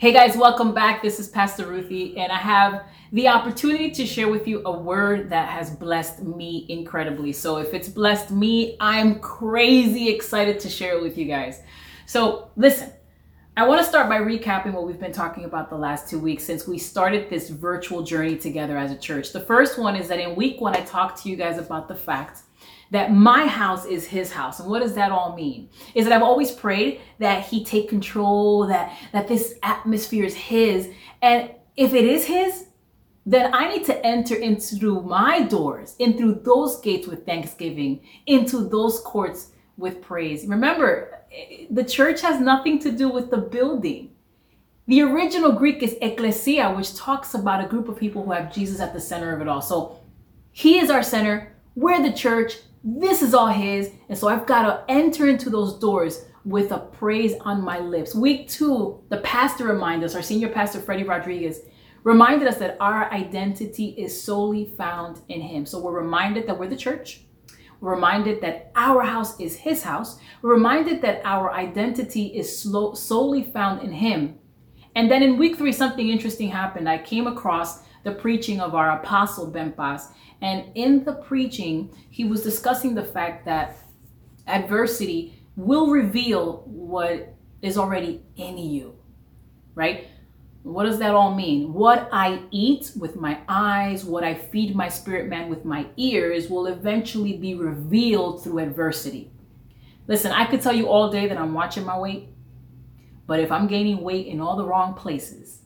Hey guys, welcome back. This is Pastor Ruthy, and I have the opportunity to share with you a word that has blessed me incredibly. So, if it's blessed me, I'm crazy excited to share it with you guys. So, listen, I want to start by recapping what we've been talking about the last two weeks since we started this virtual journey together as a church. The first one is that in week one, I talked to you guys about the fact that my house is his house. And what does that all mean? Is that I've always prayed that he take control, that that this atmosphere is his. And if it is his, then I need to enter into through my doors, in through those gates with thanksgiving, into those courts with praise. Remember, the church has nothing to do with the building. The original Greek is ecclesia, which talks about a group of people who have Jesus at the center of it all. So he is our center. We're the church. This is all His. And so I've got to enter into those doors with a praise on my lips. Week two, the pastor reminded us, our senior pastor, Freddie Rodriguez, reminded us that our identity is solely found in Him. So we're reminded that we're the church. We're reminded that our house is His house. We're reminded that our identity is slow, solely found in Him. And then in week three, something interesting happened. I came across the preaching of our apostle Ben Paz. And in the preaching, he was discussing the fact that adversity will reveal what is already in you, right? What does that all mean? What I eat with my eyes, what I feed my spirit man with my ears will eventually be revealed through adversity. Listen, I could tell you all day that I'm watching my weight, but if I'm gaining weight in all the wrong places,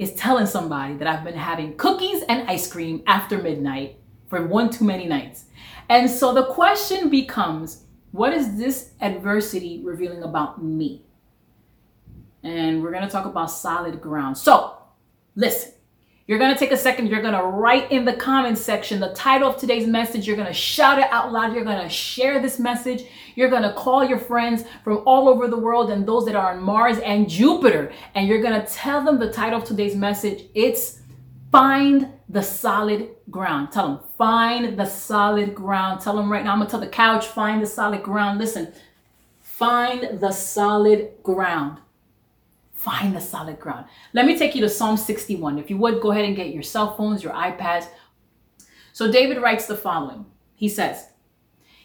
is telling somebody that I've been having cookies and ice cream after midnight for one too many nights. And so the question becomes what is this adversity revealing about me? And we're going to talk about solid ground. So, listen. You're going to take a second. You're going to write in the comments section the title of today's message. You're going to shout it out loud. You're going to share this message. You're going to call your friends from all over the world and those that are on Mars and Jupiter. And you're going to tell them the title of today's message. It's Find the Solid Ground. Tell them, find the solid ground. Tell them right now. I'm going to tell the couch, find the solid ground. Listen, find the solid ground. Find the solid ground. Let me take you to Psalm 61. If you would, go ahead and get your cell phones, your iPads. So David writes the following He says,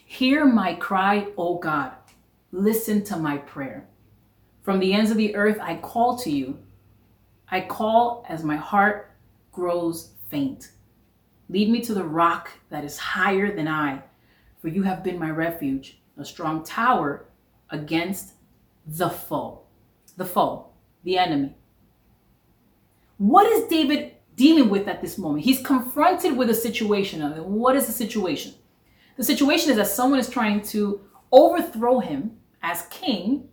Hear my cry, O God. Listen to my prayer. From the ends of the earth, I call to you. I call as my heart grows faint. Lead me to the rock that is higher than I, for you have been my refuge, a strong tower against the foe. The foe the enemy. What is David dealing with at this moment? He's confronted with a situation. What is the situation? The situation is that someone is trying to overthrow him as king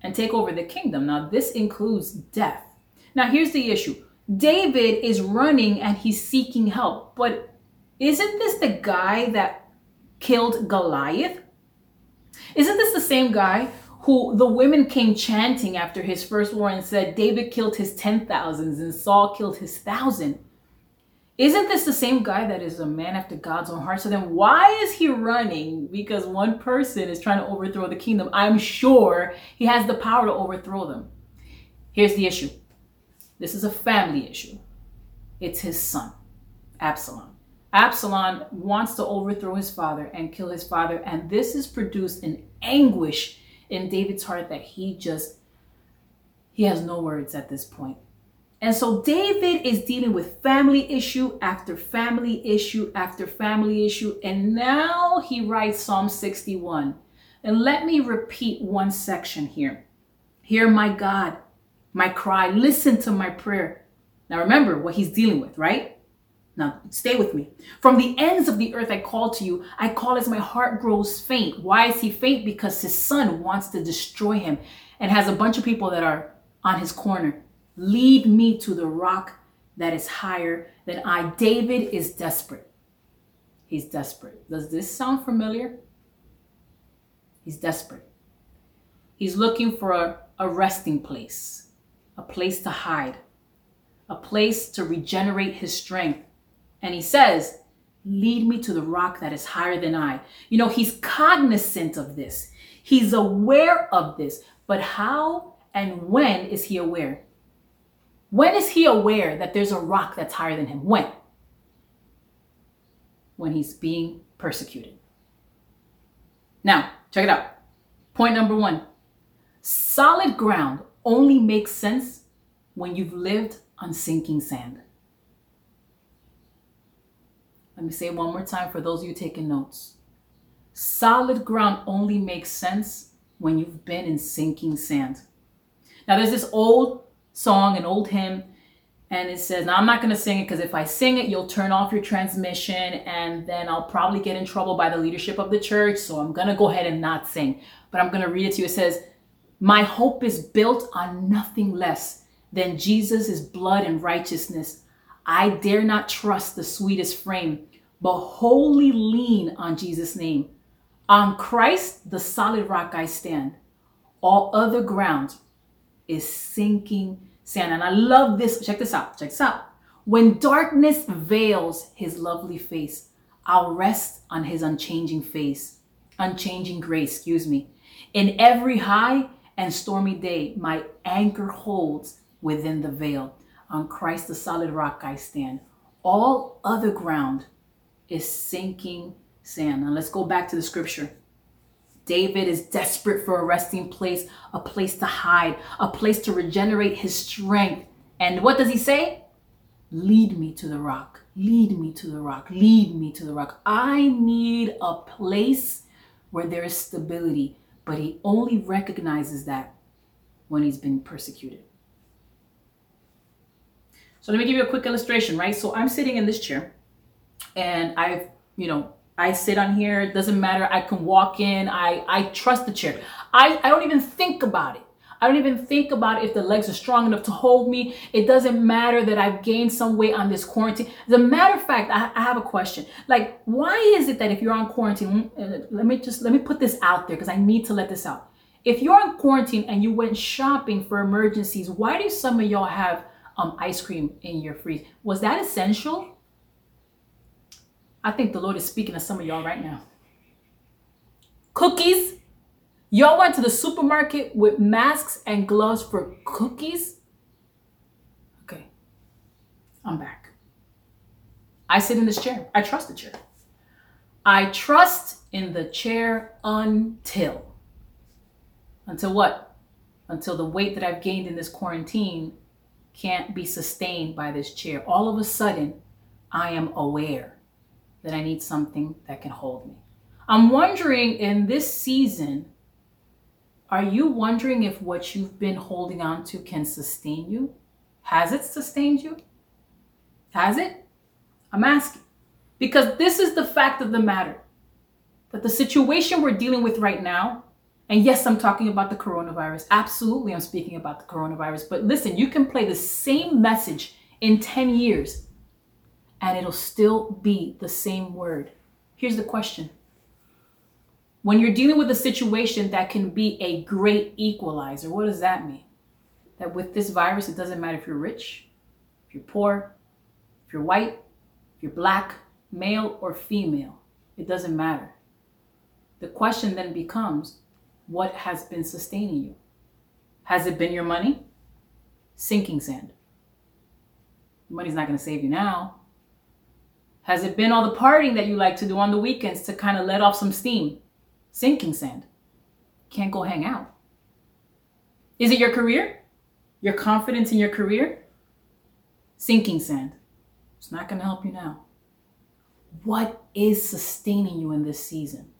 and take over the kingdom. Now, this includes death. Now, here's the issue David is running and he's seeking help, but isn't this the guy that killed Goliath? Isn't this the same guy who the women came chanting after his first war and said, David killed his ten thousands and Saul killed his thousand. Isn't this the same guy that is a man after God's own heart? So then why is he running? Because one person is trying to overthrow the kingdom. I'm sure he has the power to overthrow them. Here's the issue this is a family issue. It's his son, Absalom. Absalom wants to overthrow his father and kill his father, and this has produced an anguish in David's heart that he just he has no words at this point. And so David is dealing with family issue after family issue after family issue and now he writes Psalm 61. And let me repeat one section here. Hear my God, my cry, listen to my prayer. Now remember what he's dealing with, right? Now, stay with me. From the ends of the earth, I call to you. I call as my heart grows faint. Why is he faint? Because his son wants to destroy him and has a bunch of people that are on his corner. Lead me to the rock that is higher than I. David is desperate. He's desperate. Does this sound familiar? He's desperate. He's looking for a, a resting place, a place to hide, a place to regenerate his strength and he says, Lead me to the rock that is higher than I. You know, he's cognizant of this, he's aware of this. But how and when is he aware? When is he aware that there's a rock that's higher than him? When? When he's being persecuted. Now, check it out. Point number one solid ground only makes sense when you've lived on sinking sand. Let me say it one more time for those of you taking notes. Solid ground only makes sense when you've been in sinking sand. Now, there's this old song, an old hymn, and it says, Now I'm not going to sing it because if I sing it, you'll turn off your transmission, and then I'll probably get in trouble by the leadership of the church. So I'm going to go ahead and not sing. But I'm going to read it to you. It says, My hope is built on nothing less than Jesus' blood and righteousness. I dare not trust the sweetest frame, but wholly lean on Jesus' name. On Christ, the solid rock I stand. All other ground is sinking sand. And I love this. Check this out. Check this out. When darkness veils his lovely face, I'll rest on his unchanging face, unchanging grace, excuse me. In every high and stormy day, my anchor holds within the veil. On Christ, the solid rock, I stand. All other ground is sinking sand. Now let's go back to the scripture. David is desperate for a resting place, a place to hide, a place to regenerate his strength. And what does he say? Lead me to the rock. Lead me to the rock. Lead me to the rock. I need a place where there is stability, but he only recognizes that when he's been persecuted. So let me give you a quick illustration, right? So I'm sitting in this chair and I've, you know, I sit on here. It doesn't matter. I can walk in. I, I trust the chair. I, I don't even think about it. I don't even think about if the legs are strong enough to hold me. It doesn't matter that I've gained some weight on this quarantine. As a matter of fact, I, I have a question. Like, why is it that if you're on quarantine, uh, let me just let me put this out there because I need to let this out. If you're on quarantine and you went shopping for emergencies, why do some of y'all have um, ice cream in your freeze. Was that essential? I think the Lord is speaking to some of y'all right now. Cookies. Y'all went to the supermarket with masks and gloves for cookies? Okay. I'm back. I sit in this chair. I trust the chair. I trust in the chair until. Until what? Until the weight that I've gained in this quarantine can't be sustained by this chair. All of a sudden, I am aware that I need something that can hold me. I'm wondering in this season, are you wondering if what you've been holding on to can sustain you? Has it sustained you? Has it? I'm asking. Because this is the fact of the matter that the situation we're dealing with right now, and yes, I'm talking about the coronavirus. Absolutely, I'm speaking about the coronavirus. But listen, you can play the same message in 10 years and it'll still be the same word. Here's the question When you're dealing with a situation that can be a great equalizer, what does that mean? That with this virus, it doesn't matter if you're rich, if you're poor, if you're white, if you're black, male, or female, it doesn't matter. The question then becomes what has been sustaining you? Has it been your money? Sinking sand. Money's not going to save you now. Has it been all the partying that you like to do on the weekends to kind of let off some steam? Sinking sand. Can't go hang out. Is it your career? Your confidence in your career? Sinking sand. It's not going to help you now. What is sustaining you in this season?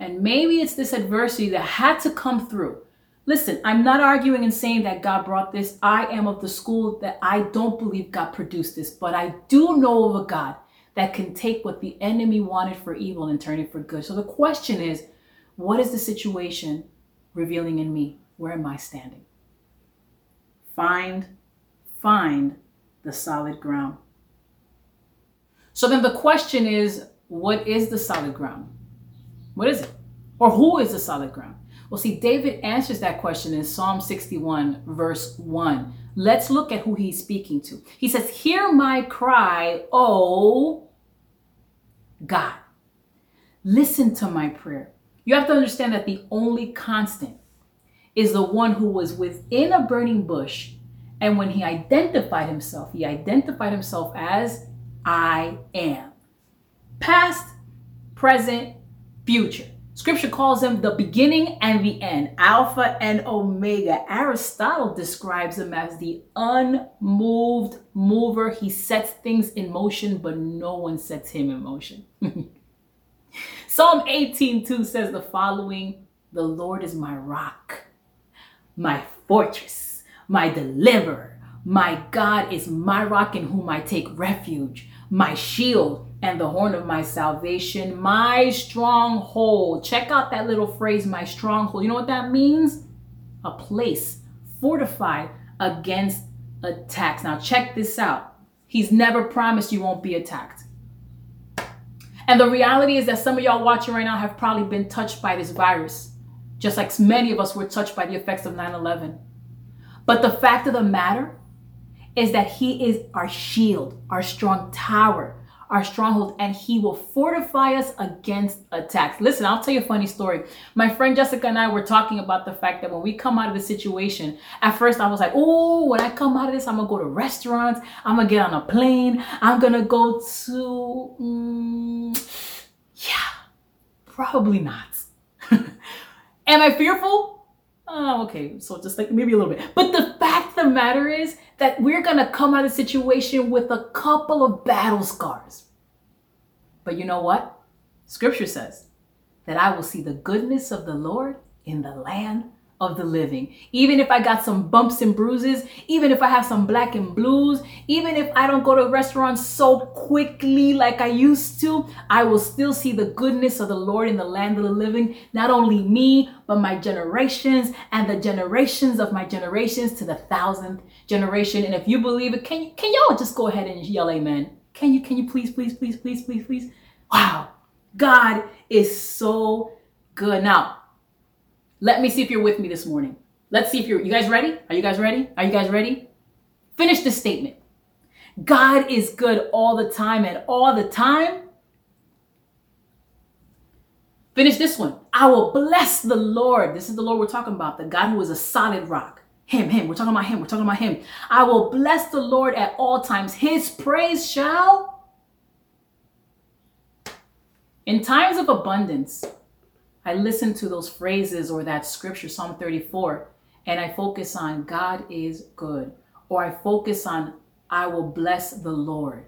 And maybe it's this adversity that had to come through. Listen, I'm not arguing and saying that God brought this. I am of the school that I don't believe God produced this, but I do know of a God that can take what the enemy wanted for evil and turn it for good. So the question is, what is the situation revealing in me? Where am I standing? Find, find the solid ground. So then the question is, what is the solid ground? What is it? Or who is the solid ground? Well, see, David answers that question in Psalm 61, verse 1. Let's look at who he's speaking to. He says, Hear my cry, O God. Listen to my prayer. You have to understand that the only constant is the one who was within a burning bush And when he identified himself, he identified himself as I am. Past, present, future. Scripture calls him the beginning and the end, Alpha and Omega. Aristotle describes him as the unmoved mover. He sets things in motion, but no one sets him in motion. Psalm 18:2 says the following: The Lord is my rock, my fortress, my deliverer. My God is my rock in whom I take refuge, my shield and the horn of my salvation, my stronghold. Check out that little phrase, my stronghold. You know what that means? A place fortified against attacks. Now, check this out. He's never promised you won't be attacked. And the reality is that some of y'all watching right now have probably been touched by this virus, just like many of us were touched by the effects of 9 11. But the fact of the matter is that He is our shield, our strong tower, our stronghold and he will fortify us against attacks. Listen, I'll tell you a funny story. My friend Jessica and I were talking about the fact that when we come out of the situation, at first I was like, oh, when I come out of this, I'm gonna go to restaurants, I'm gonna get on a plane, I'm gonna go to, um, yeah, probably not. Am I fearful? Oh, okay. So just like maybe a little bit. But the fact the matter is that we're going to come out of the situation with a couple of battle scars. But you know what? Scripture says that I will see the goodness of the Lord in the land of the living. Even if I got some bumps and bruises, even if I have some black and blues, even if I don't go to restaurants so quickly like I used to, I will still see the goodness of the Lord in the land of the living. Not only me, but my generations and the generations of my generations to the thousandth generation. And if you believe it, can can y'all just go ahead and yell amen? Can you, can you please, please, please, please, please, please? Wow. God is so good. Now, let me see if you're with me this morning. Let's see if you're, you guys ready? Are you guys ready? Are you guys ready? Finish this statement. God is good all the time and all the time. Finish this one. I will bless the Lord. This is the Lord we're talking about, the God who is a solid rock. Him, him. We're talking about him. We're talking about him. I will bless the Lord at all times. His praise shall. In times of abundance, I listen to those phrases or that scripture, Psalm 34, and I focus on God is good. Or I focus on I will bless the Lord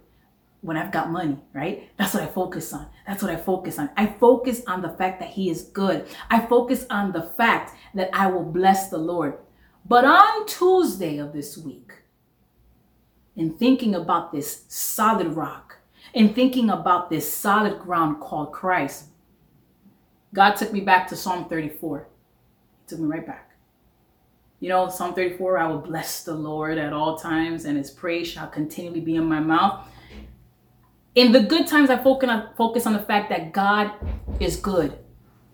when I've got money, right? That's what I focus on. That's what I focus on. I focus on the fact that He is good. I focus on the fact that I will bless the Lord. But on Tuesday of this week, in thinking about this solid rock, in thinking about this solid ground called Christ, God took me back to Psalm 34. He took me right back. You know, Psalm 34, I will bless the Lord at all times, and his praise shall continually be in my mouth. In the good times, I focus on, focus on the fact that God is good.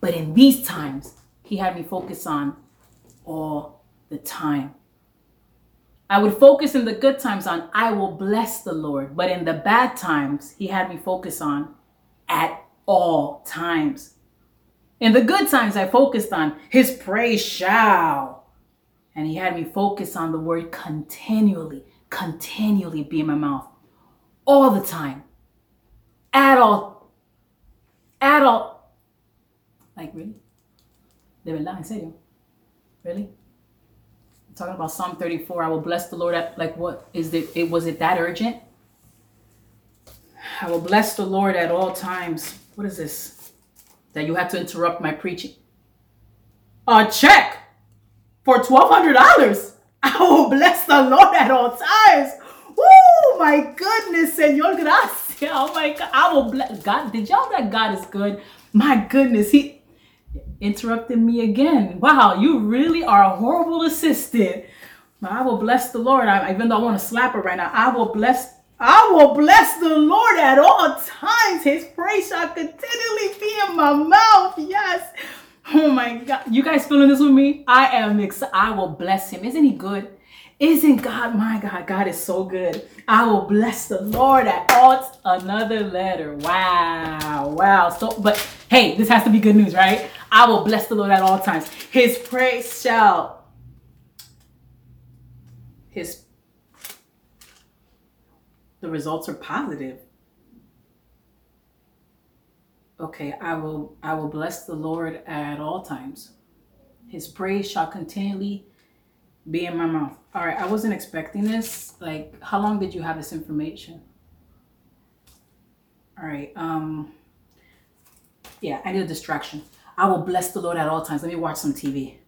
But in these times, he had me focus on all the time. I would focus in the good times on, I will bless the Lord. But in the bad times, he had me focus on, at all times. In the good times, I focused on, his praise shall. And he had me focus on the word continually, continually be in my mouth. All the time. At all. At all. Like, really? De verdad, en serio? Really? Talking about Psalm 34. I will bless the Lord. At, like, what is it? It was it that urgent? I will bless the Lord at all times. What is this? That you have to interrupt my preaching. A check for twelve hundred dollars. I will bless the Lord at all times. Oh my goodness, Señor, gracias. Oh my God, I will bless God. Did y'all that God is good? My goodness, He interrupted me again. Wow, you really are a horrible assistant. I will bless the Lord. I, even though I want to slap her right now, I will bless. I will bless the Lord at all times. His praise shall continually be in my mouth. Yes. Oh my God. You guys feeling this with me? I am excited. I will bless him. Isn't he good? Isn't God, my God, God is so good. I will bless the Lord at all. Another letter. Wow. Wow. So, but hey, this has to be good news, right? I will bless the Lord at all times. His praise shall, his The results are positive. Okay, I will I will bless the Lord at all times. His praise shall continually be in my mouth. All right, I wasn't expecting this. Like, how long did you have this information? All right. Um yeah, I need a distraction. I will bless the Lord at all times. Let me watch some TV.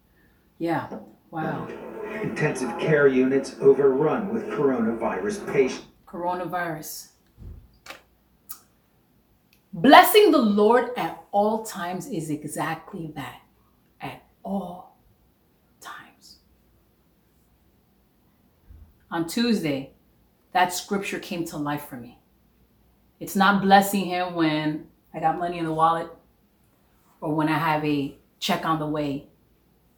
Yeah. Wow. Intensive care units overrun with coronavirus patients. Coronavirus. Blessing the Lord at all times is exactly that. At all times. On Tuesday, that scripture came to life for me. It's not blessing him when I got money in the wallet or when I have a check on the way.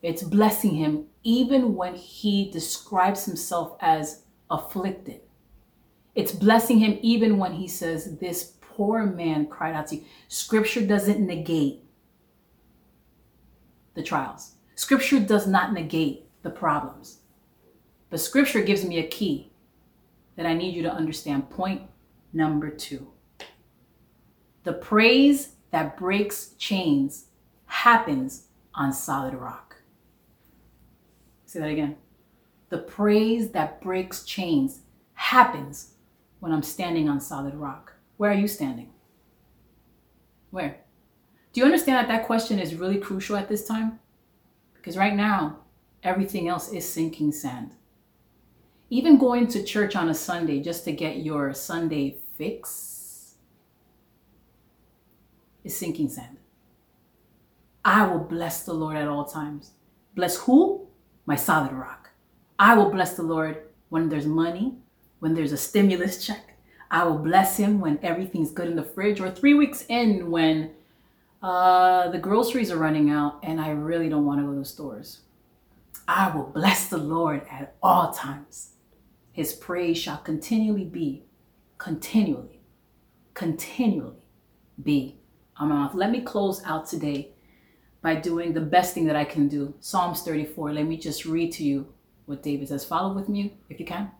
It's blessing him even when he describes himself as afflicted. It's blessing him even when he says, This poor man cried out to you. Scripture doesn't negate the trials, Scripture does not negate the problems. But Scripture gives me a key that I need you to understand. Point number two the praise that breaks chains happens on solid rock. Say that again. The praise that breaks chains happens when I'm standing on solid rock. Where are you standing? Where? Do you understand that that question is really crucial at this time? Because right now, everything else is sinking sand. Even going to church on a Sunday just to get your Sunday fix is sinking sand. I will bless the Lord at all times. Bless who? My solid rock. I will bless the Lord when there's money, when there's a stimulus check, I will bless him when everything's good in the fridge, or three weeks in when uh, the groceries are running out and I really don't want to go to the stores. I will bless the Lord at all times. His praise shall continually be, continually, continually be on my mouth. Let me close out today by doing the best thing that I can do. Psalms 34. Let me just read to you what David says. Follow with me if you can.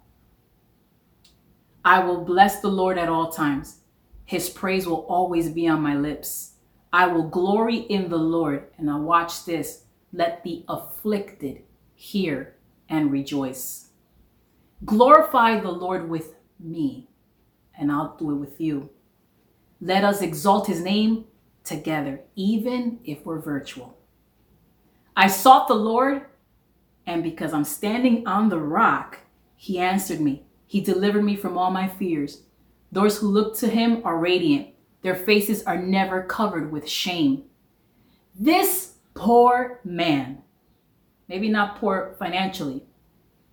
I will bless the Lord at all times. His praise will always be on my lips. I will glory in the Lord. And now, watch this. Let the afflicted hear and rejoice. Glorify the Lord with me, and I'll do it with you. Let us exalt his name together, even if we're virtual. I sought the Lord, and because I'm standing on the rock, he answered me. He delivered me from all my fears. Those who look to him are radiant. Their faces are never covered with shame. This poor man, maybe not poor financially,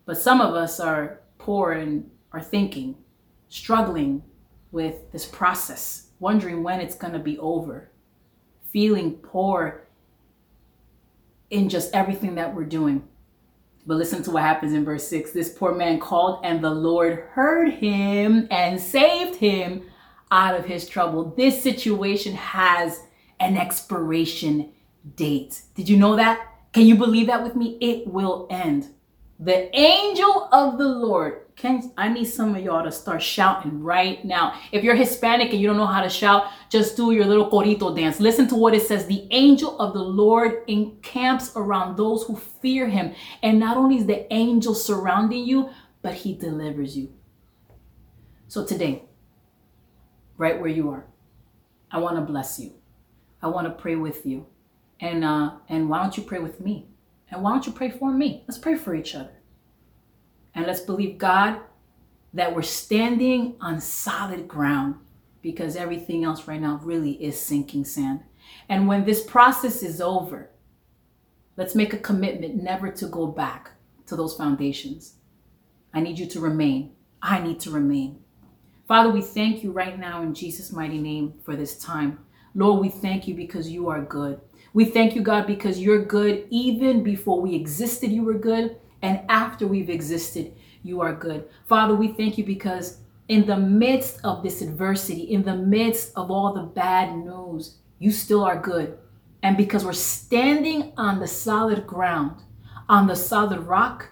but some of us are poor and are thinking, struggling with this process, wondering when it's going to be over, feeling poor in just everything that we're doing. But listen to what happens in verse 6. This poor man called, and the Lord heard him and saved him out of his trouble. This situation has an expiration date. Did you know that? Can you believe that with me? It will end. The angel of the Lord. Can I need some of y'all to start shouting right now. If you're Hispanic and you don't know how to shout, just do your little corito dance. Listen to what it says. The angel of the Lord encamps around those who fear him. And not only is the angel surrounding you, but he delivers you. So today, right where you are, I want to bless you. I want to pray with you. And uh and why don't you pray with me? And why don't you pray for me? Let's pray for each other. And let's believe God that we're standing on solid ground because everything else right now really is sinking sand. And when this process is over, let's make a commitment never to go back to those foundations. I need you to remain. I need to remain. Father, we thank you right now in Jesus' mighty name for this time. Lord, we thank you because you are good. We thank you, God, because you're good. Even before we existed, you were good. And after we've existed, you are good. Father, we thank you because in the midst of this adversity, in the midst of all the bad news, you still are good. And because we're standing on the solid ground, on the solid rock,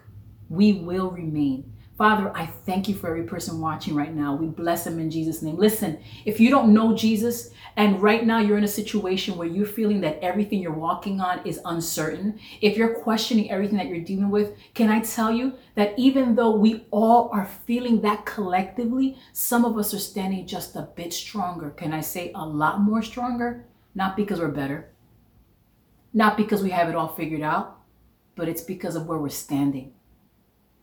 we will remain. Father, I thank you for every person watching right now. We bless them in Jesus' name. Listen, if you don't know Jesus and right now you're in a situation where you're feeling that everything you're walking on is uncertain, if you're questioning everything that you're dealing with, can I tell you that even though we all are feeling that collectively, some of us are standing just a bit stronger. Can I say a lot more stronger? Not because we're better, not because we have it all figured out, but it's because of where we're standing.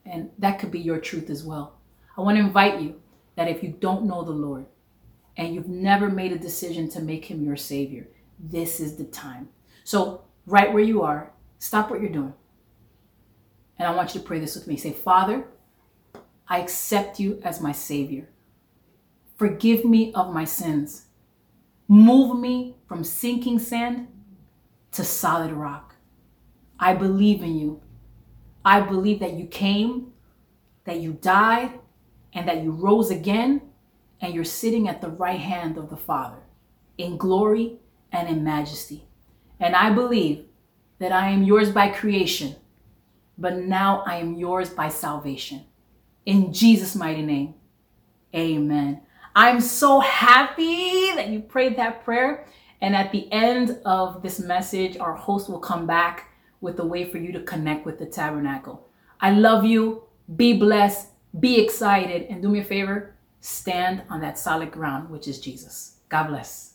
And that could be your truth as well. I want to invite you that if you don't know the Lord and you've never made a decision to make him your Savior, this is the time. So, right where you are, stop what you're doing. And I want you to pray this with me. Say, Father, I accept you as my Savior. Forgive me of my sins. Move me from sinking sand to solid rock. I believe in you. I believe that you came, that you died, and that you rose again, and you're sitting at the right hand of the Father in glory and in majesty. And I believe that I am yours by creation, but now I am yours by salvation. In Jesus' mighty name, amen. I'm so happy that you prayed that prayer. And at the end of this message, our host will come back with a way for you to connect with the tabernacle. I love you. Be blessed. Be excited. And do me a favor stand on that solid ground, which is Jesus. God bless.